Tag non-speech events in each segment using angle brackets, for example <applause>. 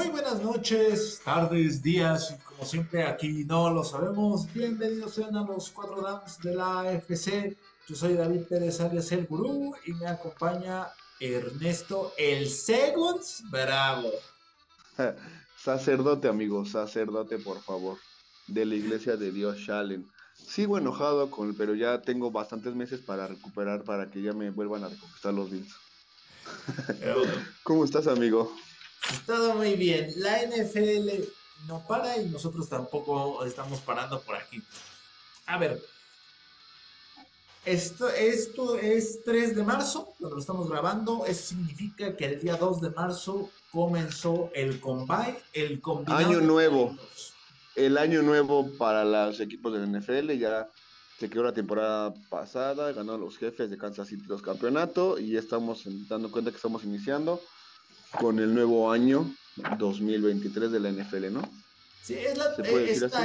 Muy buenas noches, tardes, días, como siempre aquí no lo sabemos. Bienvenidos sean a los cuatro dams de la AFC. Yo soy David Pérez alias el Gurú y me acompaña Ernesto el Segunds Bravo. <laughs> sacerdote, amigo, sacerdote, por favor, de la iglesia de Dios Shalen. Sigo enojado con pero ya tengo bastantes meses para recuperar para que ya me vuelvan a reconquistar los Bills. <laughs> ¿Cómo estás, amigo? Todo muy bien. La NFL no para y nosotros tampoco estamos parando por aquí. A ver, esto, esto es 3 de marzo, cuando lo estamos grabando. Eso significa que el día 2 de marzo comenzó el combine, el. Año nuevo. El año nuevo para los equipos de la NFL. Ya se quedó la temporada pasada, ganó los jefes de Kansas City los campeonatos y ya estamos dando cuenta que estamos iniciando con el nuevo año 2023 de la NFL, ¿no? Sí, es la,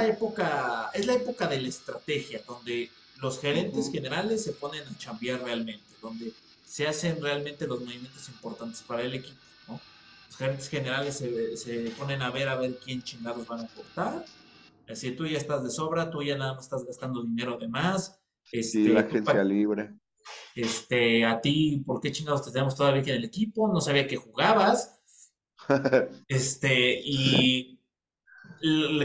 época, es la época de la estrategia, donde los gerentes generales se ponen a chambear realmente, donde se hacen realmente los movimientos importantes para el equipo, ¿no? Los gerentes generales se, ponen a ver a ver quién chingados van a cortar. Así tú ya estás de sobra, tú ya nada más estás gastando dinero de más. Este, sí, la agencia libre. Este, a ti, ¿por qué chingados te tenemos todavía aquí en el equipo? No sabía que jugabas. <laughs> este, y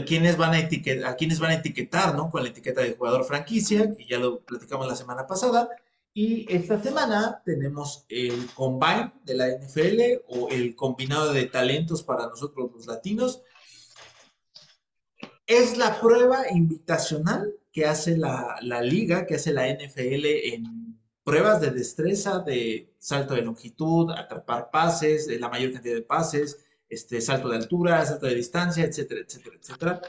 ¿quiénes van a etiquetar, a quiénes van a etiquetar, ¿no? Con la etiqueta de jugador franquicia, que ya lo platicamos la semana pasada. Y esta semana tenemos el combine de la NFL o el combinado de talentos para nosotros los latinos. Es la prueba invitacional que hace la, la liga, que hace la NFL en pruebas de destreza de salto de longitud, atrapar pases, la mayor cantidad de pases, este, salto de altura, salto de distancia, etcétera, etcétera, etcétera,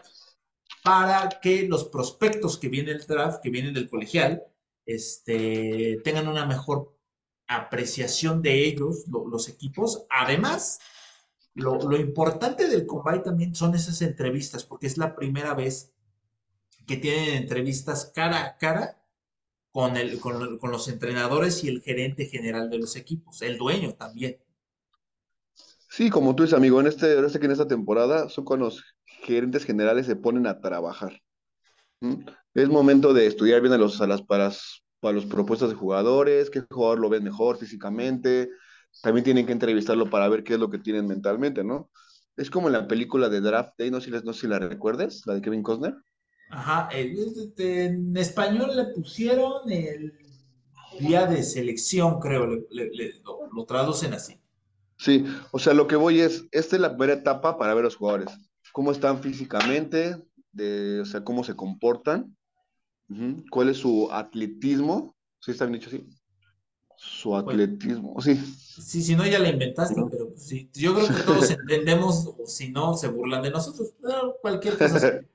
para que los prospectos que vienen del draft, que vienen del colegial, este, tengan una mejor apreciación de ellos, los equipos. Además, lo, lo, importante del combine también son esas entrevistas, porque es la primera vez que tienen entrevistas cara a cara con, el, con, con, los entrenadores y el gerente general de los equipos, el dueño también. Sí, como tú dices, amigo, en, este, este que en esta temporada son cuando los gerentes generales se ponen a trabajar. Es momento de estudiar bien a los, a las, para, para los propuestas de jugadores, qué jugador lo ven mejor físicamente. También tienen que entrevistarlo para ver qué es lo que tienen mentalmente, ¿no? Es como en la película de Draft Day, no sé, no sé si la recuerdes, la de Kevin Costner. Ajá, este, en español le pusieron el día de selección, creo, lo, traducen así. Sí, o sea, lo que voy es, esta es la primera etapa para ver a los jugadores, cómo están físicamente, de, o sea, cómo se comportan, cuál es su atletismo, ¿sí está bien dicho así? Su atletismo, sí. Sí, si no ya la inventaste, pero pues sí, yo creo que todos <laughs> entendemos, o si no, se burlan de nosotros, cualquier cosa. <laughs>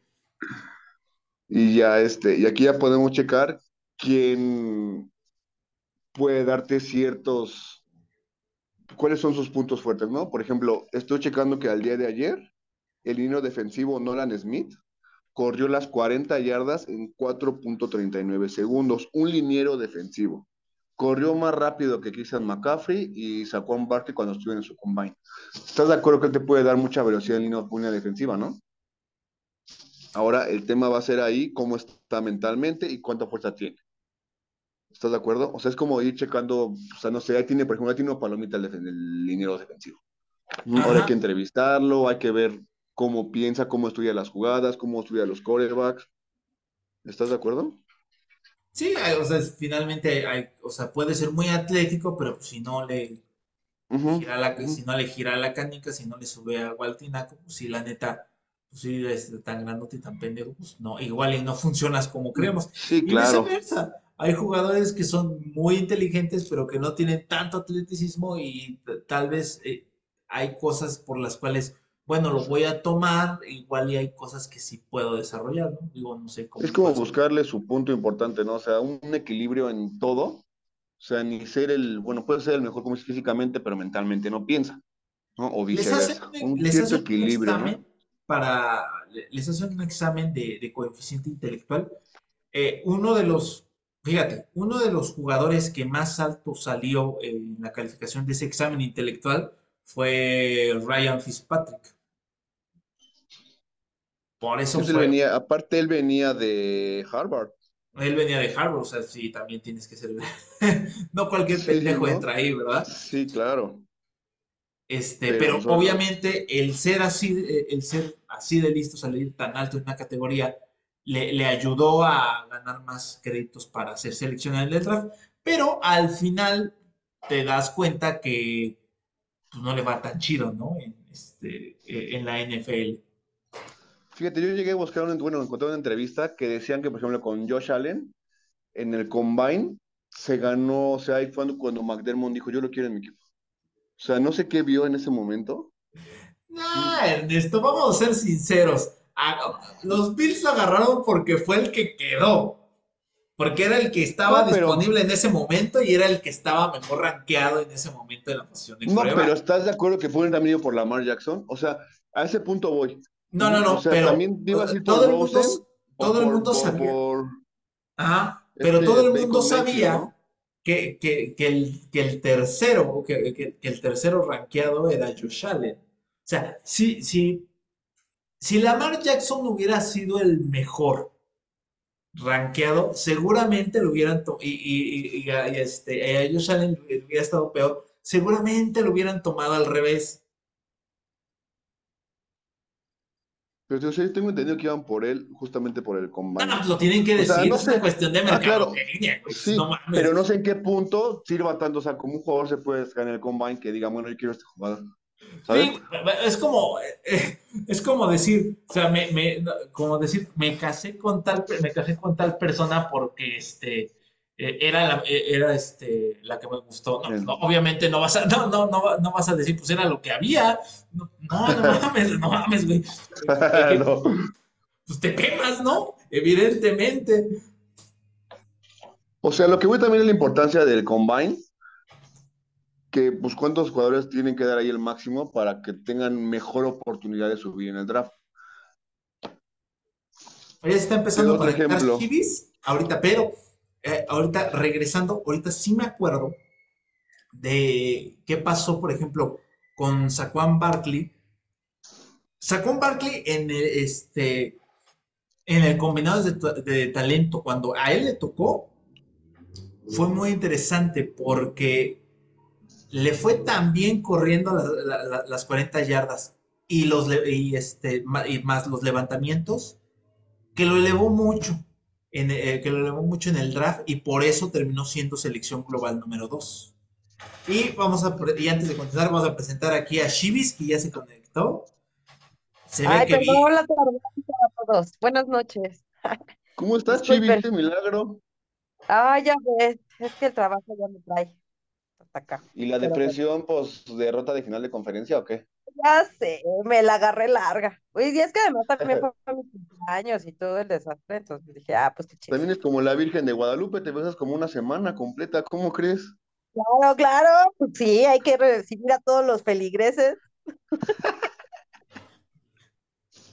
Y ya este, y aquí ya podemos checar quién puede darte ciertos, cuáles son sus puntos fuertes, ¿no? Por ejemplo, estoy checando que al día de ayer, el líneo defensivo Nolan Smith corrió las 40 yardas en 4.39 segundos, un liniero defensivo. Corrió más rápido que Christian McCaffrey y sacó a un Barkley cuando estuvo en su combine. ¿Estás de acuerdo que él te puede dar mucha velocidad en línea defensiva, no? Ahora el tema va a ser ahí cómo está mentalmente y cuánta fuerza tiene. ¿Estás de acuerdo? O sea, es como ir checando, o sea, no sé, ahí tiene, por ejemplo, ahí tiene una palomita el, el liniero defensivo. Ahora hay que entrevistarlo, hay que ver cómo piensa, cómo estudia las jugadas, cómo estudia los quarterbacks. ¿Estás de acuerdo? Sí, o sea, finalmente, hay, o sea, puede ser muy atlético, pero si no le gira la, si no le gira la canica, si no le sube a Waltinaco, pues sí, la neta, pues sí, es tan grandote y tan pendejo, pues no, igual y no funcionas como creemos. Sí, claro. Y viceversa. Hay jugadores que son muy inteligentes, pero que no tienen tanto atleticismo y tal vez eh, hay cosas por las cuales, bueno, lo voy a tomar, igual y hay cosas que sí puedo desarrollar, ¿no? Digo, no sé cómo. Es como buscarle su punto importante, ¿no? O sea, un equilibrio en todo. O sea, ni ser el, bueno, puede ser el mejor como es físicamente, pero mentalmente no piensa, ¿no? O viceversa. un cierto equilibrio, ¿no? Para, les hacen un examen de, coeficiente intelectual. Eh, uno de los, fíjate, uno de los jugadores que más alto salió en la calificación de ese examen intelectual fue Ryan Fitzpatrick. Por eso él fue, venía, aparte él venía de Harvard. él venía de Harvard, o sea, sí, también tienes que ser, <laughs> no cualquier Sí, pendejo ¿no? entra ahí, ¿verdad? Sí, claro. Este, Pero obviamente el ser así, eh, el ser así de listo, salir tan alto en una categoría, le, le ayudó a ganar más créditos para ser seleccionado en el draft, pero al final te das cuenta que pues, no le va tan chido, ¿no? En, este, eh, en la NFL. fíjate, yo llegué a buscar, un, bueno, encontré una entrevista que decían que, por ejemplo, con Josh Allen, en el Combine, se ganó, o sea, ahí fue cuando, cuando McDermott dijo, yo lo quiero en mi equipo. O sea, no sé qué vio en ese momento. Nah, Ernesto, vamos a ser sinceros. A- los Bills lo agarraron porque fue el que quedó. Porque era el que estaba No, pero, disponible en ese momento y era el que estaba mejor rankeado en ese momento de la posición de no, pero. ¿estás de acuerdo que fue también ido por Lamar Jackson? O sea, a ese punto voy. No, no, O no, sea, pero también a todo el mundo, o todo el mundo sabía. Ajá, pero todo este el mundo sabía ¿no? Que, que, el, que el tercero, que, el tercero rankeado era Josh Allen. O sea, si, si, si Lamar Jackson hubiera sido el mejor rankeado, seguramente lo hubieran y, y, y- este, a Josh Allen le hubiera estado peor, seguramente lo hubieran tomado al revés. Pero yo sí tengo entendido que iban por él, justamente por el No, no, pues lo tienen que O sea, decir, no es una cuestión de Ah, claro, no sí, pero no sé en qué punto sirva tanto. O sea, como un jugador se puede ganar el Combine que diga, bueno, yo quiero este jugador. ¿Sabes? Sí, es como, eh, es como decir, o sea, me, me- no, como decir, me casé con tal, me casé con tal persona porque este eh, era la, eh, era este la que me gustó. No, pues, no, El- obviamente no vas a, no, no, no, no vas a decir, pues era lo que había. No, no, no <laughs> mames, no mames, güey. <laughs> No. pues te quemas, ¿no? Evidentemente. O sea, lo que voy también es la importancia del Combine, que pues cuántos jugadores tienen que dar ahí el máximo para que tengan mejor oportunidad de subir en el draft. Está empezando a ejemplo. Chivis ahorita, pero eh, ahorita regresando, ahorita sí me acuerdo de qué pasó, por ejemplo, con Saquon Barkley. Saquon Barkley en el, este, en el combinado de, ta- de talento, cuando a él le tocó, fue muy interesante porque le fue tan bien corriendo las, la- la- las 40 yardas y, los, y, este, y más los levantamientos que lo elevó mucho, en, eh, que lo elevó mucho en el draft y por eso terminó siendo selección global número 2. Y vamos a, y antes de continuar, vamos a presentar aquí a Shibis, que ya se conectó. Se ve Ay, que vi, perdón la tardanza a todos. Buenas noches. <laughs> ¿Cómo estás? Disculpen. ¿Qué milagro? Ah, ya ves, es que el trabajo ya me trae hasta acá. ¿Y la Pero bueno, depresión, pues, derrota de final de conferencia o qué? ya sé, me la agarré larga. Y es que además también <laughs> fue mi cumpleaños y todo el desastre, entonces dije, ah, pues qué chido. También es como la Virgen de Guadalupe, te besas como una semana completa, ¿cómo crees? Claro, claro, pues sí, hay que recibir a todos los feligreses. <laughs>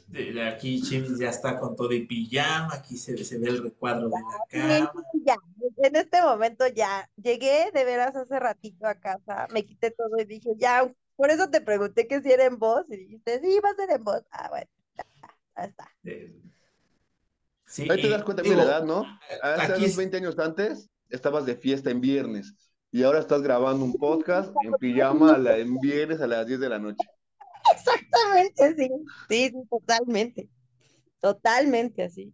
de- de aquí Shibis ya está con todo y pijama, aquí se, se ve el recuadro de la cama. ya, en este momento ya, llegué de veras hace ratito a casa, me quité todo y dije, ya, por eso te pregunté que si era en voz y dijiste, sí, va a ser en voz. Ah, bueno, ya está. Sí, Ahí te das cuenta de la edad, ¿no? Hace aquí unos es, 20 años antes estabas de fiesta en viernes y ahora estás grabando un podcast en <laughs> pijama a la- en viernes a las 10 de la noche. Exactamente, sí, sí, sí, totalmente, totalmente así.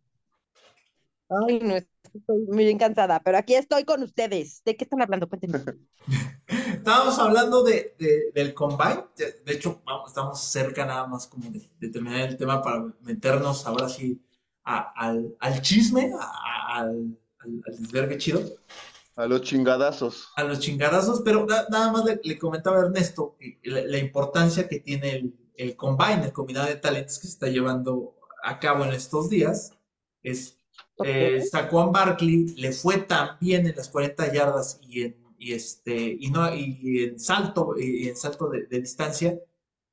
Ay, no, estoy muy bien cansada, pero aquí estoy con ustedes. ¿De qué están hablando? Cuéntenme. <laughs> Estábamos hablando de, de- del Combine. De, de hecho, vamos, estamos cerca nada más como de, de terminar el tema para meternos ahora sí a- al, al chisme, a- a- al, al, al desvergue chido, A los chingadazos. a los chingadazos. Pero na- nada más le, le comentaba a Ernesto que la, la importancia que tiene el, el Combine, el combinado de talentos que se está llevando a cabo en estos días. Es eh, Saquon Barkley le fue tan bien en las 40 yardas y en, y este, y no, y en salto, y en salto de, de distancia,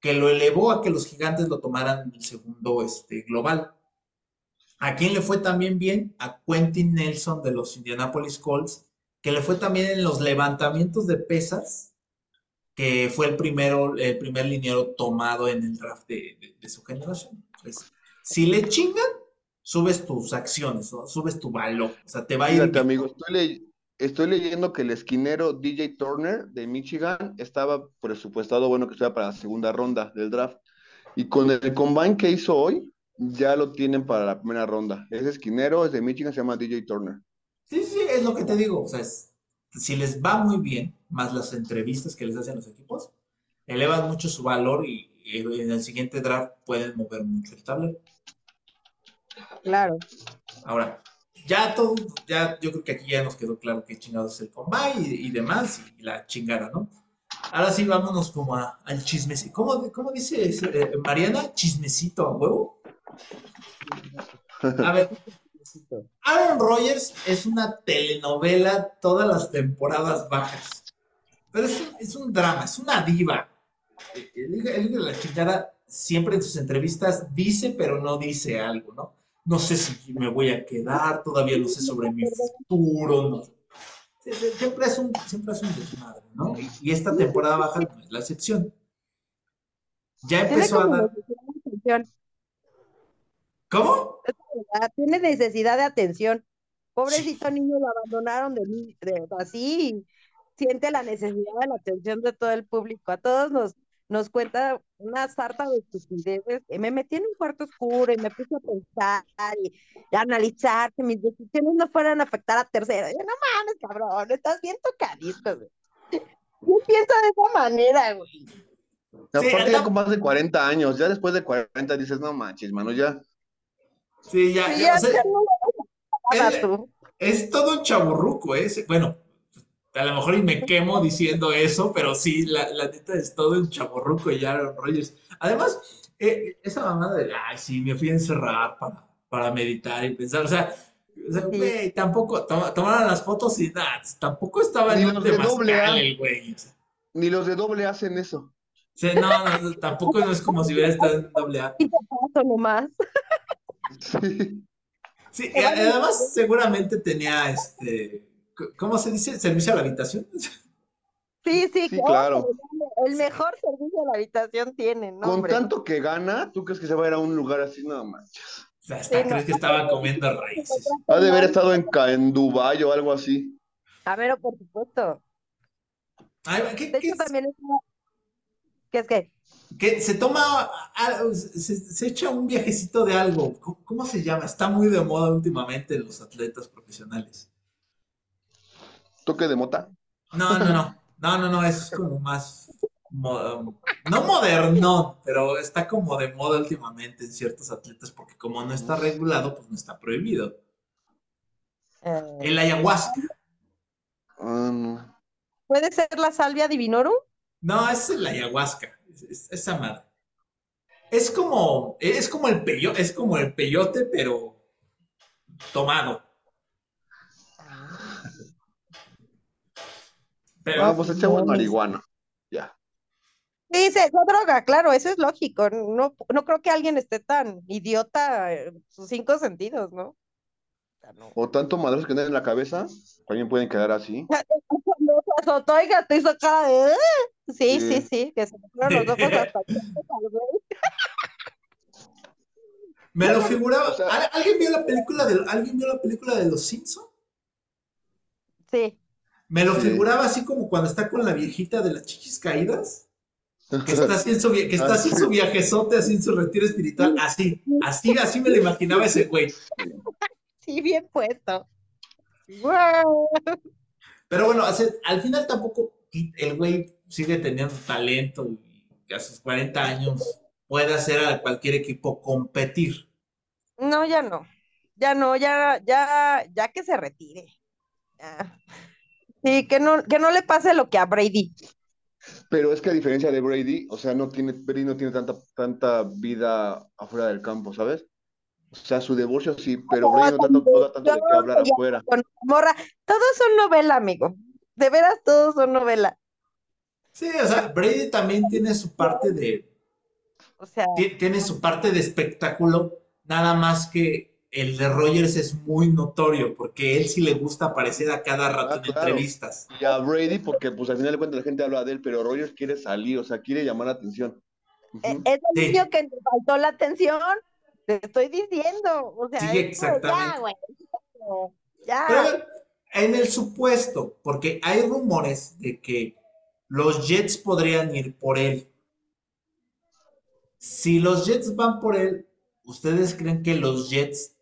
que lo elevó a que los gigantes lo tomaran en el segundo este, global. ¿A quién le fue también bien? A Quentin Nelson de los Indianapolis Colts, que le fue también en los levantamientos de pesas, que fue el primero, el primer liniero tomado en el draft de, de- de su generación. Entonces, Si le chingan, subes tus acciones, ¿no? Subes tu valor. O sea, te va a ir amigo, estoy, le- estoy leyendo que el esquinero DJ Turner de Michigan estaba presupuestado, bueno, que estuviera para la segunda ronda del draft. Y con el combine que hizo hoy, ya lo tienen para la primera ronda. Ese esquinero es de Michigan, se llama DJ Turner. Sí, sí, es lo que te digo. O sea, es- si les va muy bien, más las entrevistas que les hacen los equipos, elevan mucho su valor y, y en el siguiente draft pueden mover mucho el tablero. Claro. Ahora, ya todo, ya yo creo que aquí ya nos quedó claro qué chingados es el combine y, demás, y, la chingada, ¿no? Ahora sí, vámonos como a- al chismecito. ¿Cómo, cómo dice eh, Mariana? ¿Chismecito a huevo? A ver, Aaron Rodgers es una telenovela todas las temporadas bajas. Pero es un, es un drama, es una diva. El el de la chingada siempre en sus entrevistas dice, pero no dice algo, ¿no? No sé si me voy a quedar, todavía no sé sobre mi futuro, no. Sie- sie- Siempre es un, siempre es un desmadre, ¿no? Y, esta temporada baja no es la excepción. Ya empezó a dar. ¿Cómo? Tiene necesidad de atención. Pobrecito niño, lo abandonaron de, ni- de así. y siente la necesidad de la atención de todo el público. A todos nos, nos cuenta una sarta de estupideces. Me metí en un cuarto oscuro y me puse a pensar y, y a analizar que mis decisiones no fueran a afectar a terceros. Yo, no mames, cabrón, estás bien tocadito, güey. Yo pienso de esa manera, güey. Aparte anda- ya con más de 40 años, ya después de 40 dices, no manches, mano, ya. Sí, ya, Sí, ya, ya, o sea, ya tú. Es todo un chaburruco, ¿eh? Bueno, a lo mejor y me quemo diciendo eso, pero sí, la, la neta es todo un chaburruco y Aaron Rodgers. Además, eh, esa mamada de, ay, sí, me fui a encerrar para, para meditar y pensar, o sea, o sea, Sí. güey, tampoco, toma- tomaron las fotos y nada, tampoco estaba Ni en un los de doble A. el güey. O sea, Ni los de doble hacen eso. sí, no, no, no, tampoco no es como si hubiera estado en doble A. Y te paso nomás. Sí. Sí, y además seguramente tenía, este, ¿cómo se dice? ¿Servicio a la habitación? <laughs> Sí, sí, Sí, claro. El mejor servicio de la habitación tiene, ¿no? Con hombre? tanto que gana, ¿tú crees que se va a ir a un lugar así? No manches. O sea, hasta Sí, no. crees que estaba comiendo raíces. Ha de haber estado en, en Dubái o algo así. A ver, por supuesto. Ay, ¿qué- De qué hecho, es? también es una- ¿Qué es que? que se toma, ah, se, se echa un viajecito de algo. ¿Cómo, cómo se llama? Está muy de moda últimamente en los atletas profesionales. ¿Toque de mota? No, no, no. No, no, no, es como más, mo- no moderno, pero está como de moda últimamente en ciertos atletas porque como no está regulado, pues no está prohibido. eh, El ayahuasca. Ah. ¿Puede ser la salvia divinorum? No, es el ayahuasca. Es, es- esa madre. Es como, es como el peyo, es como el peyote, pero tomado. Pero, Ah, pues echamos marihuana. Ya. Sí, se, la droga, claro, eso es lógico. No, no creo que alguien esté tan idiota en sus cinco sentidos, ¿no? O no. Tanto madrazos que tienen en la cabeza, también pueden quedar así. <laughs> Cuando se azotó y te hizo cara de... Sí, sí, Sí. sí, que se me fueron los ojos <laughs> hasta me lo figuraba. O sea- ¿Al- ¿Alguien vio la película de, ¿alguien vio la película de Los Simpson? Sí. Me lo Sí. figuraba así como cuando está con la viejita de las chichis caídas, que está así en su, vi- que está Ah, así en sí. su viajezote, así en su retiro espiritual, así, así, así me lo imaginaba ese güey. Sí, bien puesto. Guau. Pero bueno, al final tampoco el güey sigue teniendo talento y a sus 40 años puede hacer a cualquier equipo competir. No, ya no. Ya no, ya, ya, ya que se retire. Ya. Sí, que no, que no le pase lo que a Brady. Pero es que a diferencia de Brady, o sea, no tiene, Brady no tiene tanta, tanta vida afuera del campo, ¿sabes? O sea, su divorcio sí, pero Brady no, tanto, no da tanto de qué hablar afuera. con morra. Todos son novela, amigo. De veras, todos son novela. Sí, o sea, Brady también tiene su parte de, O sea, ti- tiene su parte de espectáculo, nada más que el de Rogers es muy notorio, porque él sí le gusta aparecer a cada rato Ah, en claro. entrevistas. Y a Brady, porque pues al final de cuentas la gente habla de él, pero Rogers quiere salir, o sea, quiere llamar la atención. Ujú. e- es el Sí. niño que le faltó la atención. Te estoy diciendo, o sea, Sí, ya, exactamente. güey, ya. en el supuesto, porque hay rumores de que los Jets podrían ir por él. Si los Jets van por él, ¿ustedes creen que los Jets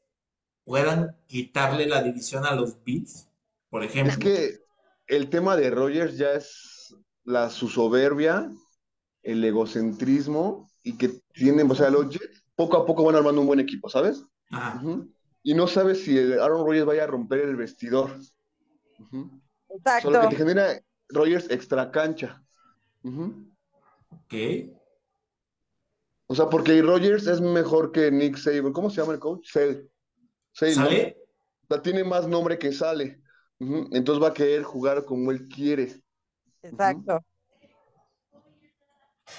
puedan quitarle la división a los Bills? Por Es ejemplo. que el tema de Rogers ya es la, su soberbia, el egocentrismo y que tienen, o sea, los Jets poco a poco van armando un buen equipo, ¿sabes? Ajá. Y no sabes si el Aaron Rodgers vaya a romper el vestidor. Ujú. Solo que Exacto. te genera Rodgers extra cancha. Ujú. Ok. O sea, porque Rodgers es mejor que Nick Saban. ¿Cómo se llama el coach? Sale. Sale, sea, tiene más nombre que sale. Entonces va a querer jugar como él quiere. Exacto.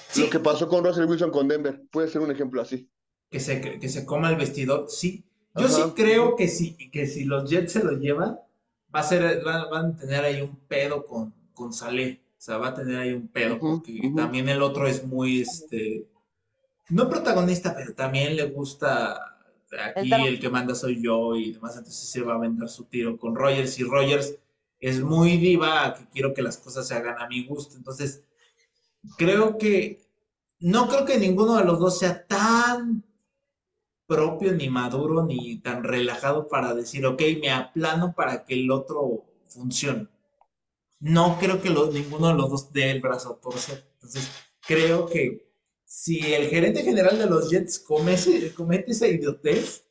Sí. Lo que pasó con Russell Wilson con Denver puede ser un ejemplo así. Que se, que se coma el vestidor, sí. Yo sí creo que sí, que si los Jets se lo llevan, va a ser, van, van a tener ahí un pedo con, con Saleh. O sea, va a tener ahí un pedo, porque también el otro es muy, este, no protagonista, pero también le gusta, aquí El el que manda soy yo y demás, entonces se va a vender su tiro con Rogers y Rogers es muy diva, que quiero que las cosas se hagan a mi gusto. Entonces, creo que, no creo que ninguno de los dos sea tan propio, ni maduro, ni tan relajado para decir, ok, me aplano para que el otro funcione. No creo que ninguno de los dos dé el brazo a torcer. Entonces, creo que si el gerente general de los Jets comete, comete esa idiotez,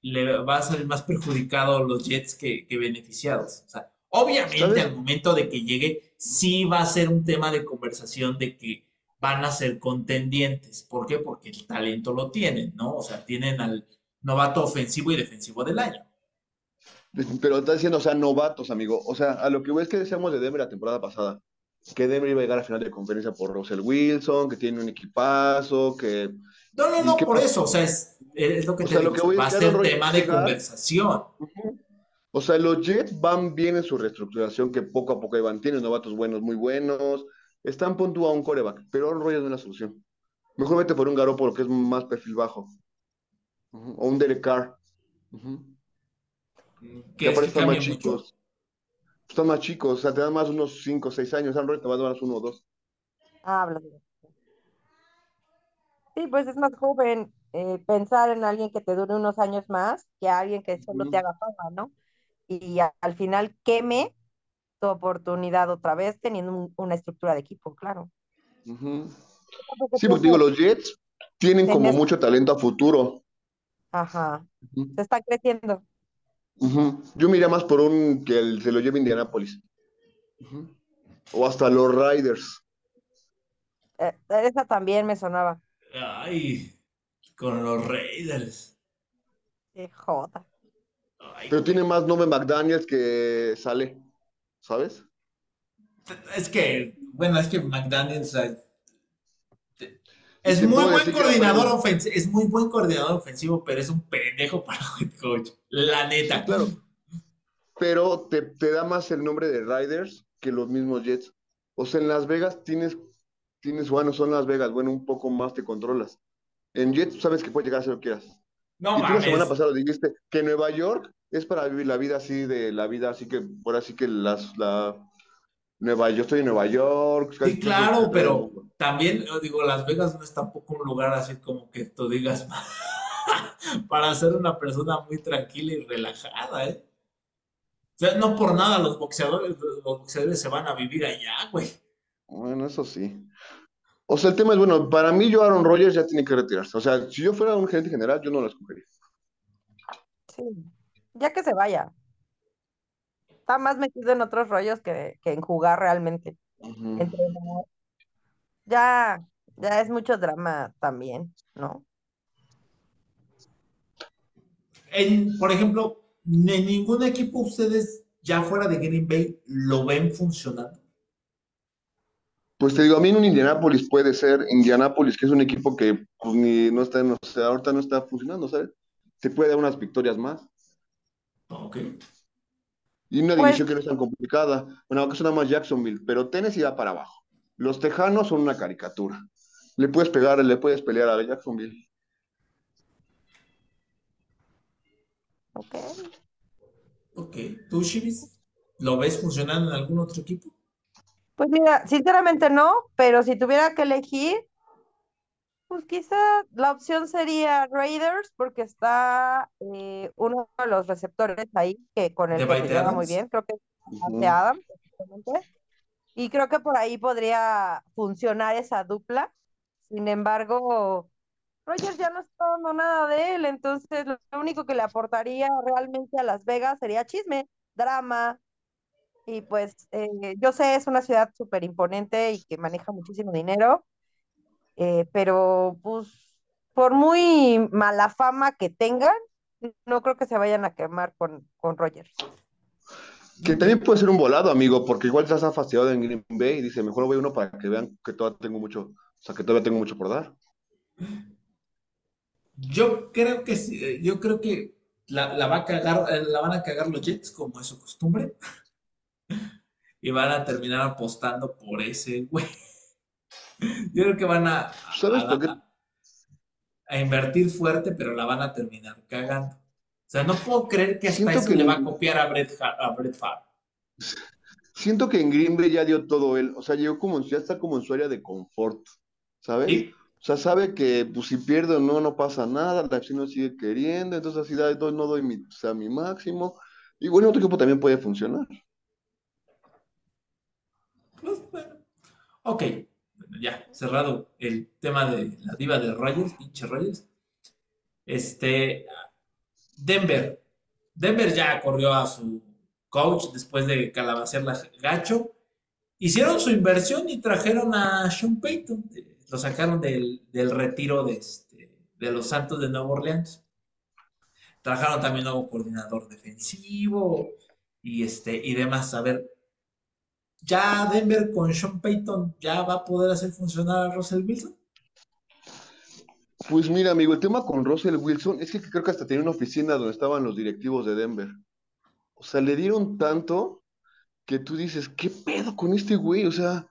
le va a salir más perjudicado los Jets que, que beneficiados. O sea, obviamente ¿Sabes? al momento de que llegue, sí va a ser un tema de conversación de que van a ser contendientes. ¿Por qué? Porque el talento lo tienen, ¿no? O sea, tienen al novato ofensivo y defensivo del año. Pero está diciendo, o sea, novatos, amigo. O sea, a lo que es que decíamos de Denver la temporada pasada, que Denver iba a llegar a final de conferencia por Russell Wilson, que tiene un equipazo, que... No, no, ¿Y no, por eso, o sea, es, es lo que O te sea, digo, lo que voy va a ser tema de conversación. O sea, los Jets van bien en su reestructuración, que poco a poco van. Tienen novatos buenos, muy buenos. Están punto a un coreback, pero Aaron Rodgers no es la solución. Mejor vete por un Garoppolo, que es más perfil bajo. O un Derek Carr. Que, Que es que mucho. chicos. Están más chicos, o sea, te dan más unos 5 o 6 años. Rodgers te va a dar más uno o dos. Ah, Sí, pues es más joven eh, pensar en alguien que te dure unos años más que alguien que solo te haga fama, ¿no? Y a- al final queme tu oportunidad otra vez teniendo un- una estructura de equipo, claro. Sí, porque digo, los Jets tienen como mucho talento a futuro. Ajá, se está creciendo. Yo miraría más por un que el- se lo lleve Indianapolis. Ujú. O hasta los Riders. Eh, esa también me sonaba. Ay, con los Raiders. Qué joda. Ay, Pero tiene más nombre McDaniels que sale, ¿sabes? Es que, bueno, es que McDaniels es muy buen coordinador ofensivo, es muy buen coordinador ofensivo, pero es un pendejo para head coach. La neta. Sí, claro. Pero te, te da más el nombre de Riders que los mismos Jets. O sea, en Las Vegas tienes, tienes, bueno, son Las Vegas, bueno, un poco más te controlas. En Jets sabes que puedes llegar a hacer lo que quieras. No y tú la semana pasada dijiste que Nueva York es para vivir la vida así de la vida, así que por así que las, la Nueva, yo estoy en Nueva York. Sí, claro, pero también, digo, Las Vegas no es tampoco un lugar así como que tú digas <laughs> para ser una persona muy tranquila y relajada, ¿eh? O sea, no por nada los boxeadores, los boxeadores se van a vivir allá, güey. Bueno, eso sí. O sea, el tema es, bueno, para mí yo Aaron Rodgers ya tiene que retirarse. O sea, si yo fuera un gerente general, yo no lo escogería. Sí, ya que se vaya. Está más metido en otros rollos que, que en jugar realmente. Ujú. Entrenar. Ya, ya es mucho drama también, ¿no? En, por ejemplo, en ningún equipo ustedes, ya fuera de Green Bay, lo ven funcionando. Pues te digo, a mí en un Indianapolis puede ser Indianapolis, que es un equipo que pues, ni no está, en- o sea, ahorita no está funcionando, ¿sabes? Se puede dar unas victorias más. Ok. Y una pues división que no es tan complicada. Bueno, acá suena más Jacksonville, pero Tennessee va para abajo. Los Tejanos son una caricatura. Le puedes pegar, le puedes pelear a Jacksonville. Ok. Ok. ¿Tú, Chivis, lo ves funcionando en algún otro equipo? Pues mira, sinceramente no, pero si tuviera que elegir, pues quizá la opción sería Raiders, porque está eh, uno de los receptores ahí que con el ¿De que se muy bien, creo que es Adams, exactamente. Y creo que por ahí podría funcionar esa dupla. Sin embargo, Rogers ya no está dando nada de él, entonces lo único que le aportaría realmente a Las Vegas sería chisme, drama, y pues eh, yo sé, es una ciudad súper imponente y que maneja muchísimo dinero, eh, pero pues por muy mala fama que tengan, no creo que se vayan a quemar con, con Rogers. Que también puede ser un volado, amigo, porque igual ya está fastidiado en Green Bay y dice, mejor voy uno para que vean que todavía tengo mucho, o sea, que todavía tengo mucho por dar. Yo creo que sí, eh, yo creo que la, la va a cagar, eh, la van a cagar los Jets, como es su costumbre, <laughs> y van a terminar apostando por ese güey. <laughs> Yo creo que van a, ¿Sabes a- por qué? a- a invertir fuerte, pero la van a terminar cagando. O sea, no puedo creer que hasta Siento eso que- le va a copiar a Brett, a Brett Favre. Siento que en Green Bay ya dio todo él, o sea, llegó como, ya está como en su área de confort, ¿sabes? ¿Sí? O sea, sabe que pues, si pierde o no, no pasa nada, la acción no sigue queriendo, entonces así da- no doy mi, o sea, mi máximo. Y bueno, otro equipo también puede funcionar. Pues, bueno. Ok, ya, cerrado el tema de la diva de Rogers, pinche Rogers. Este, Denver. Denver ya corrió a su coach después de calabacearla gacho. Hicieron su inversión y trajeron a Sean Payton. Lo sacaron del, del retiro de, este, de los Santos de Nueva Orleans. Trajeron también nuevo coordinador defensivo y, este, y demás. A ver, ya Denver con Sean Payton ya va a poder hacer funcionar a Russell Wilson. Pues mira, amigo, el tema con Russell Wilson es que creo que hasta tenía una oficina donde estaban los directivos de Denver. O sea, le dieron tanto que tú dices, ¿qué pedo con este güey? O sea,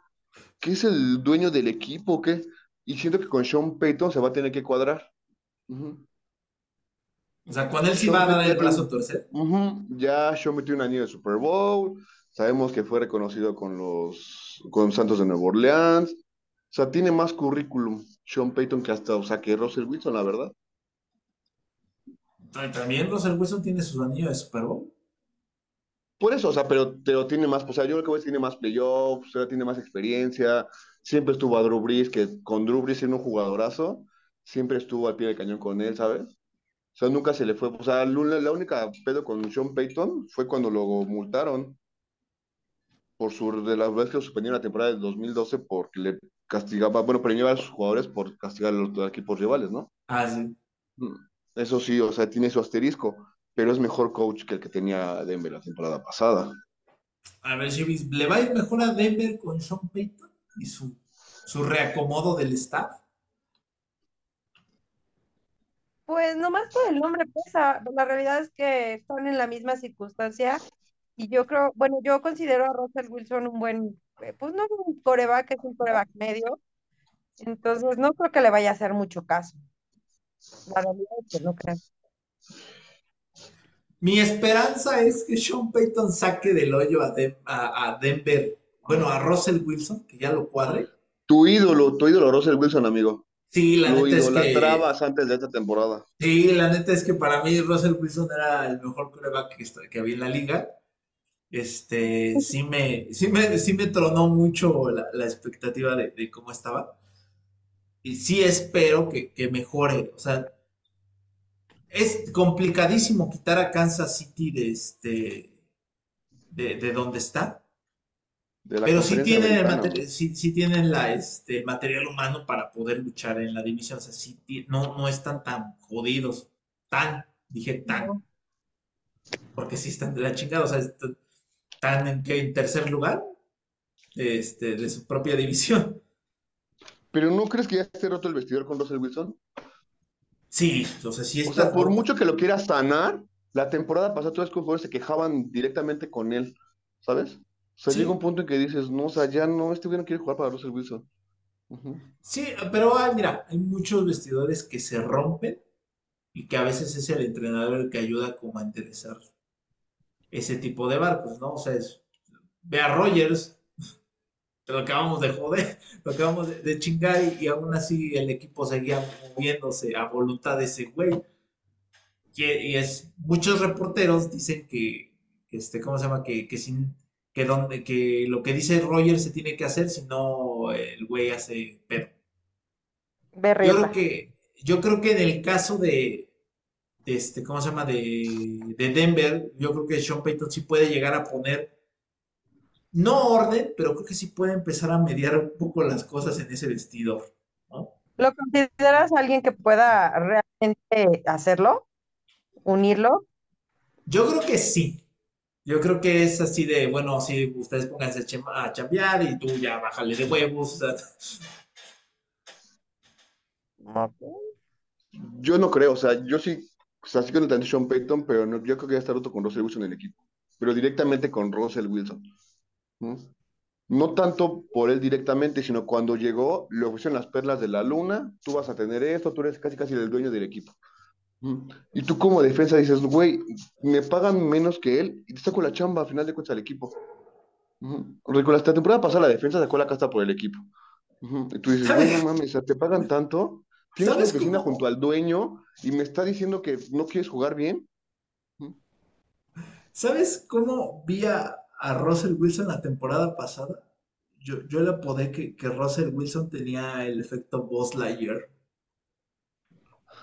¿qué es el dueño del equipo? o ¿Qué? Y siento que con Sean Payton se va a tener que cuadrar. O sea, con él sí va a dar el brazo torcer. Ya Sean metió un anillo de Super Bowl. Sabemos que fue reconocido con los con Santos de Nueva Orleans. O sea, tiene más currículum Sean Payton que hasta, o sea, que Russell Wilson, la verdad. También Russell Wilson tiene sus anillos de Super Bowl. Por eso, o sea, pero, pero tiene más, o sea, yo creo que tiene más playoffs, o sea, tiene más experiencia. Siempre estuvo a Drew Brees, que con Drew Brees siendo un jugadorazo, siempre estuvo al pie del cañón con él, ¿sabes? O sea, nunca se le fue. O sea, la, la única pedo con Sean Payton fue cuando lo multaron por su, de la vez que lo suspendieron la temporada del 2012 porque le castigaba, bueno, premiaba a sus jugadores por castigar a los, equipos rivales, ¿no? Ah, sí. Mm, Eso sí, o sea, tiene su asterisco, pero es mejor coach que el que tenía Denver la temporada pasada. A ver, Chivis, ¿le va a ir mejor a Denver con Sean Payton y su, su reacomodo del staff? Pues nomás por el nombre pesa. La realidad es que están en la misma circunstancia y yo creo, bueno, yo considero a Russell Wilson un buen, eh, pues no un coreback, es un coreback medio, entonces no creo que le vaya a hacer mucho caso. La realidad es que no creo. Mi esperanza es que Sean Payton saque del hoyo a, a- a Denver, bueno, a Russell Wilson, que ya lo cuadre. Tu ídolo, tu ídolo Russell Wilson, amigo. Sí, la Lo neta es que, idolatrabas antes de esta temporada. sí, la neta es que para mí Russell Wilson era el mejor coreback que, que había en la liga. Este, sí me, sí me, sí me tronó mucho la, la expectativa de, de cómo estaba. Y sí espero que, que mejore. O sea, es complicadísimo quitar a Kansas City de este, de, de donde está. De la Pero sí conferencia tienen, el americana, materi- sí, sí tienen la, este, el material humano para poder luchar en la división. O sea, sí no, no están tan jodidos. Tan, dije tan, No. porque sí están de la chingada. O sea, est- están en, ¿qué? en tercer lugar este, de su propia división. Pero ¿no crees que ya esté roto el vestidor con Russell Wilson? Sí, o sea, sí O está sea, por mucho que lo quiera sanar, la temporada pasada todos los jugadores se quejaban directamente con él, ¿sabes? O sea, Sí. llega un punto en que dices, no, o sea, ya no, este güey no quiere jugar para Russell Wilson. Sí, pero mira, hay muchos vestidores que se rompen y que a veces es el entrenador el que ayuda como a interesar ese tipo de barcos, ¿no? O sea, es, ve a Rogers, te lo acabamos de joder, <laughs> lo acabamos de, de chingar y, y aún así el equipo seguía moviéndose a voluntad de ese güey. Y, y es, muchos reporteros dicen que, que este, ¿cómo se llama? Que, que, sin, que, donde, que lo que dice Rogers se tiene que hacer, si no el güey hace pedo. Yo creo que, yo creo que en el caso de este, ¿cómo se llama? De, de Denver, yo creo que Sean Payton sí puede llegar a poner, no orden, pero creo que sí puede empezar a mediar un poco las cosas en ese vestidor, ¿no? ¿Lo consideras alguien que pueda realmente hacerlo? ¿Unirlo? Yo creo que sí. Yo creo que es así de, bueno, sí, ustedes pónganse a chambear y tú ya bájale de huevos. o sea, Ok. Yo no creo, o sea, yo sí, o sea, sí con el talento de Sean Payton, pero no, yo creo que ya está roto con Russell Wilson en el equipo, pero directamente con Russell Wilson. ¿no? No tanto por él directamente, sino cuando llegó, le ofrecieron las perlas de la luna, tú vas a tener esto, tú eres casi casi el dueño del equipo. Ujú. Y tú como defensa dices, güey, me pagan menos que él y te saco la chamba al final de cuentas al equipo. Ujú. Recuerda, la temporada pasada la defensa sacó la casta por el equipo. Y tú dices, güey, no <laughs> mames, te pagan tanto, tienes una ¿Sabes oficina junto al dueño y me está diciendo que no quieres jugar bien. ¿Sabes cómo vi a, a Russell Wilson la temporada pasada? Yo, yo le apodé que, que Russell Wilson tenía el efecto Buzz Lightyear.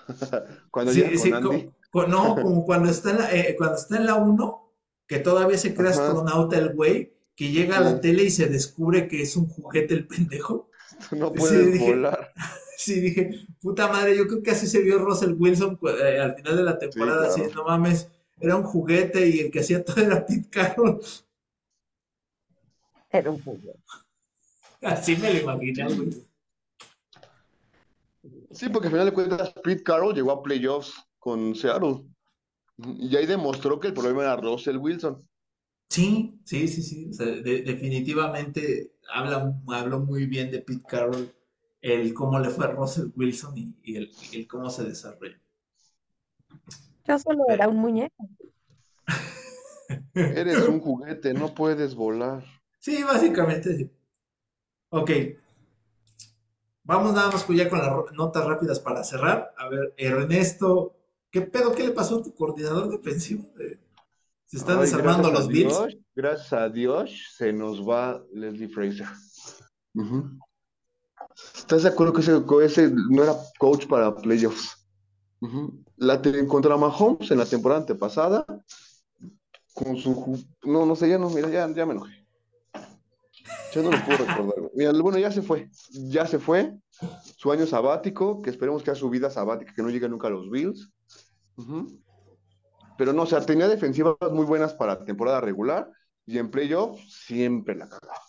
<laughs> Cuando Sí, con sí, co- Andy, no, <laughs> como cuando está en la, eh, cuando está en la uno que todavía se cree ajá, astronauta el güey, que llega a la sí, tele y se descubre que es un juguete el pendejo. <laughs> no Sí, puedes dije, volar. Sí, dije, puta madre, yo creo que así se vio Russell Wilson cu- eh, al final de la Sí, temporada, así, claro. no mames, era un juguete y el que hacía todo era Pete Carroll. Era un juguete. Así me lo imaginé, güey. Sí, porque al final de cuentas, Pete Carroll llegó a playoffs con Seattle. Y ahí demostró que el problema era Russell Wilson. Sí, sí, sí, sí. O sea, de- definitivamente habla, habló muy bien de Pete Carroll, el cómo le fue a Russell Wilson y, y el, y el cómo se desarrolló. Yo solo Pero- era un muñeco. <laughs> Eres un juguete, no puedes volar. Sí, básicamente sí. Ok, vamos nada más ya con las notas rápidas para cerrar. A ver, Ernesto, ¿qué pedo? ¿Qué le pasó a tu coordinador defensivo? Eh, ¿Se están Ay, desarmando los Bills? Gracias a Dios, se nos va Leslie Fraser. ¿Estás de acuerdo que ese, no era coach para playoffs? Ujú. La te- contra Mahomes en la temporada antepasada, con su... No, no sé, ya no, mira, ya, ya me enojé. Ya no lo puedo recordar. Mira, bueno, ya se fue. Ya se fue. Su año sabático, que esperemos que sea su vida sabática, que no llegue nunca a los Bills. Pero no, o sea, tenía defensivas muy buenas para temporada regular y en playoff siempre la cagaba.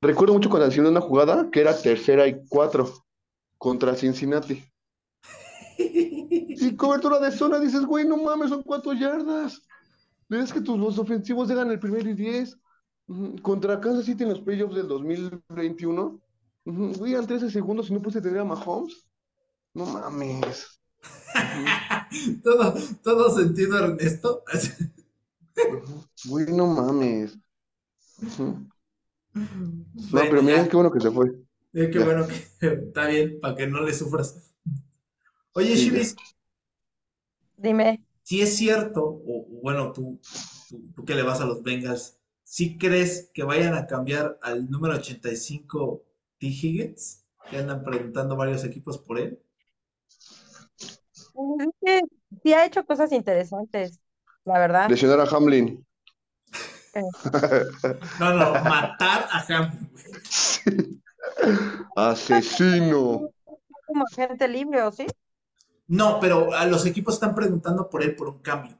Recuerdo mucho cuando hacían una jugada que era tercera y cuatro contra Cincinnati. Y cobertura de zona, dices, güey, no mames, son cuatro yardas. Ves que tus los ofensivos llegan el primero y diez. Contra Kansas City en los playoffs del 2021. Ujú. Güey, eran 13 segundos y no puse tener a Mahomes. No mames. <laughs> Todo, todo sentido, Ernesto. Güey, no mames. No, Bueno, pero mira, ya. qué bueno que se fue. Eh, qué Ya. bueno que <laughs> está bien, para que no le sufras. Oye, Sí, ya. Shivis, Dime, si es cierto, o bueno, tú, tú, tú que le vas a los Bengals, ¿sí crees que vayan a cambiar al número 85 T. Higgins? Que andan preguntando varios equipos por él. pues es que sí ha hecho cosas interesantes, la verdad. Lesionar a Hamlin. No, no, matar a Hamlin. güey. Asesino. como agente libre, ¿o sí? No, pero a los equipos están preguntando por él por un cambio.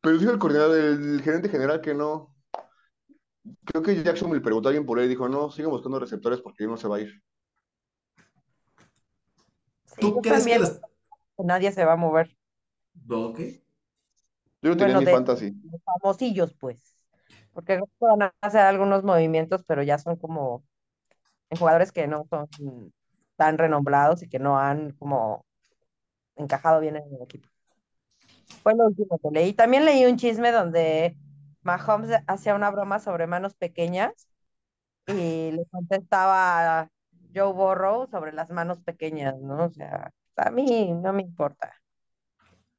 Pero dijo el coordinador, el gerente general que no. Creo que Jackson le preguntó a alguien por él y dijo, no, sigan buscando receptores porque él no se va a ir. Sí, ¿Tú crees que también, los... que nadie se va a mover. Ok. Yo lo tenía Bueno, en mi de fantasy. los famosillos, pues. Porque van a hacer algunos movimientos, pero ya son como en jugadores que no son tan renombrados y que no han como encajado bien en el equipo. Fue lo último que leí. También leí un chisme donde Mahomes hacía una broma sobre manos pequeñas y le contestaba Joe Burrow sobre las manos pequeñas, ¿no? O sea, a mí no me importa.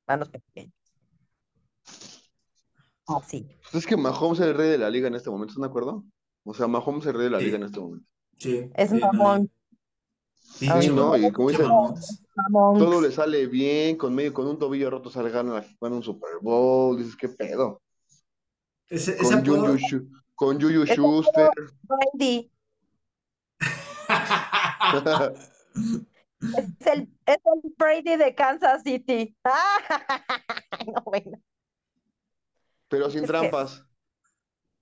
Manos pequeñas. Así. Es que Mahomes es el rey de la liga en este momento, ¿están de acuerdo? O sea, Mahomes es el rey de la Sí. liga en este momento. Sí, Es sí, mamón. sí, Ay, pinche no, y como dice, todo le sale bien, con medio, con un tobillo roto sale gana, gana un Super Bowl, dices, ¿qué pedo? Ese, ese Con apodo- con Juju Ese Schuster. <laughs> Es el, es el Brady de Kansas City. <laughs> No, bueno. pero sin Es que- trampas.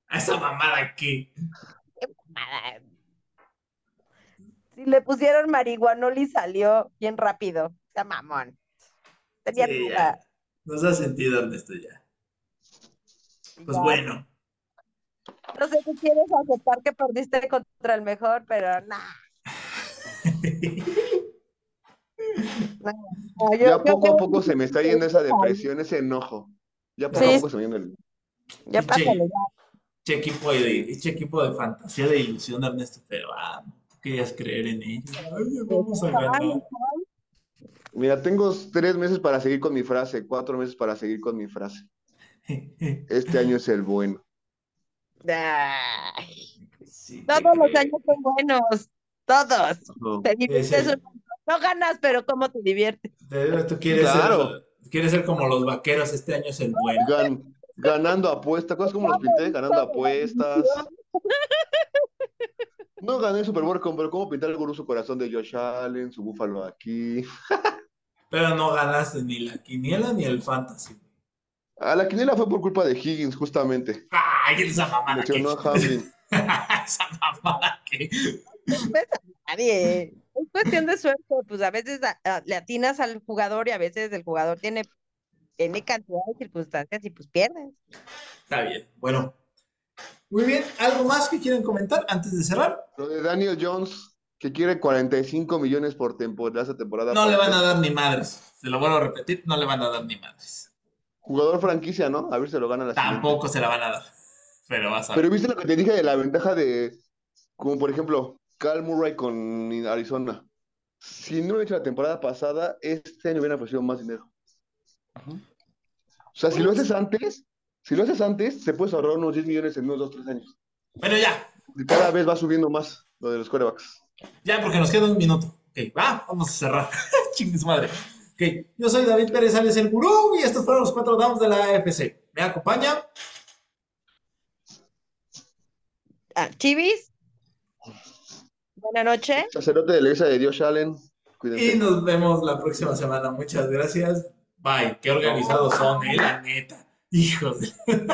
Esa mamada aquí. Nada. Si le pusieron marihuanol y salió bien rápido. O sea, mamón. Tenía Sí, duda. Nos da sentido, Ernesto, ya. Pues Ya. bueno. No sé si quieres aceptar que perdiste contra el mejor, pero nada. <laughs> No, yo- Ya yo poco a poco se me está yendo esa depresión, ese enojo. Ya poco Sí. a poco se me viene el... Ya pásale, ya. Che equipo de, che equipo de fantasía de ilusión de Ernesto, pero ah, tú querías creer en ellos. Ay, vamos a ganar. Mira, tengo tres meses para seguir con mi frase, cuatro meses para seguir con mi frase. Este año es el bueno. Ay, Sí, te todos los creo. años son buenos. Todos. No. Te montón. No ganas, pero ¿cómo te diviertes? Te- Tú quieres Claro. ser, quieres ser como los vaqueros, este año es el bueno. Gan- ganando apuestas, cosas como los pinté, ganando apuestas. No gané el Super Bowl, pero cómo pintar el gurú su corazón de Josh Allen, su búfalo aquí. Pero no ganaste ni la quiniela ni el fantasy. A la quiniela fue por culpa de Higgins, justamente. Ay, esa mamada que. A Hamlin. <laughs> esa mamada que. No ves a nadie. Es cuestión de suerte. Pues a veces a- a- le atinas al jugador y a veces el jugador tiene, tiene cantidad de circunstancias y pues pierdes. Está bien. Bueno. Muy bien. ¿Algo más que quieren comentar antes de cerrar? Lo de Daniel Jones, que quiere 45 millones por temporada, esa temporada. No le van a dar ni madres. Se lo vuelvo a repetir, no le van a dar ni madres. Jugador franquicia, ¿no? A ver si se lo gana la siguiente. Tampoco se la van a dar. Pero vas a Pero ver. viste lo que te dije de la ventaja de, como por ejemplo, Cal Murray con Arizona. Si no lo he hecho la temporada pasada, este año hubiera ofrecido más dinero. O sea, si lo haces antes, si lo haces antes, se puedes ahorrar unos 10 millones en unos 2, 3 años. Bueno, ya. Y cada vez va subiendo más lo de los corebacks. Ya, porque nos queda un minuto. Ok, va, vamos a cerrar. <laughs> Chingue su madre. Ok, yo soy David Pérez Alex el Gurú y estos fueron los cuatro downs de la AFC. Me acompaña. Ah, Chivis. Buenas noches. Sacerdote de la iglesia de Dios Allen. Cuídense. Y nos vemos la próxima semana. Muchas gracias. Bye. Qué organizados son, eh, la neta. Hijos de... <laughs>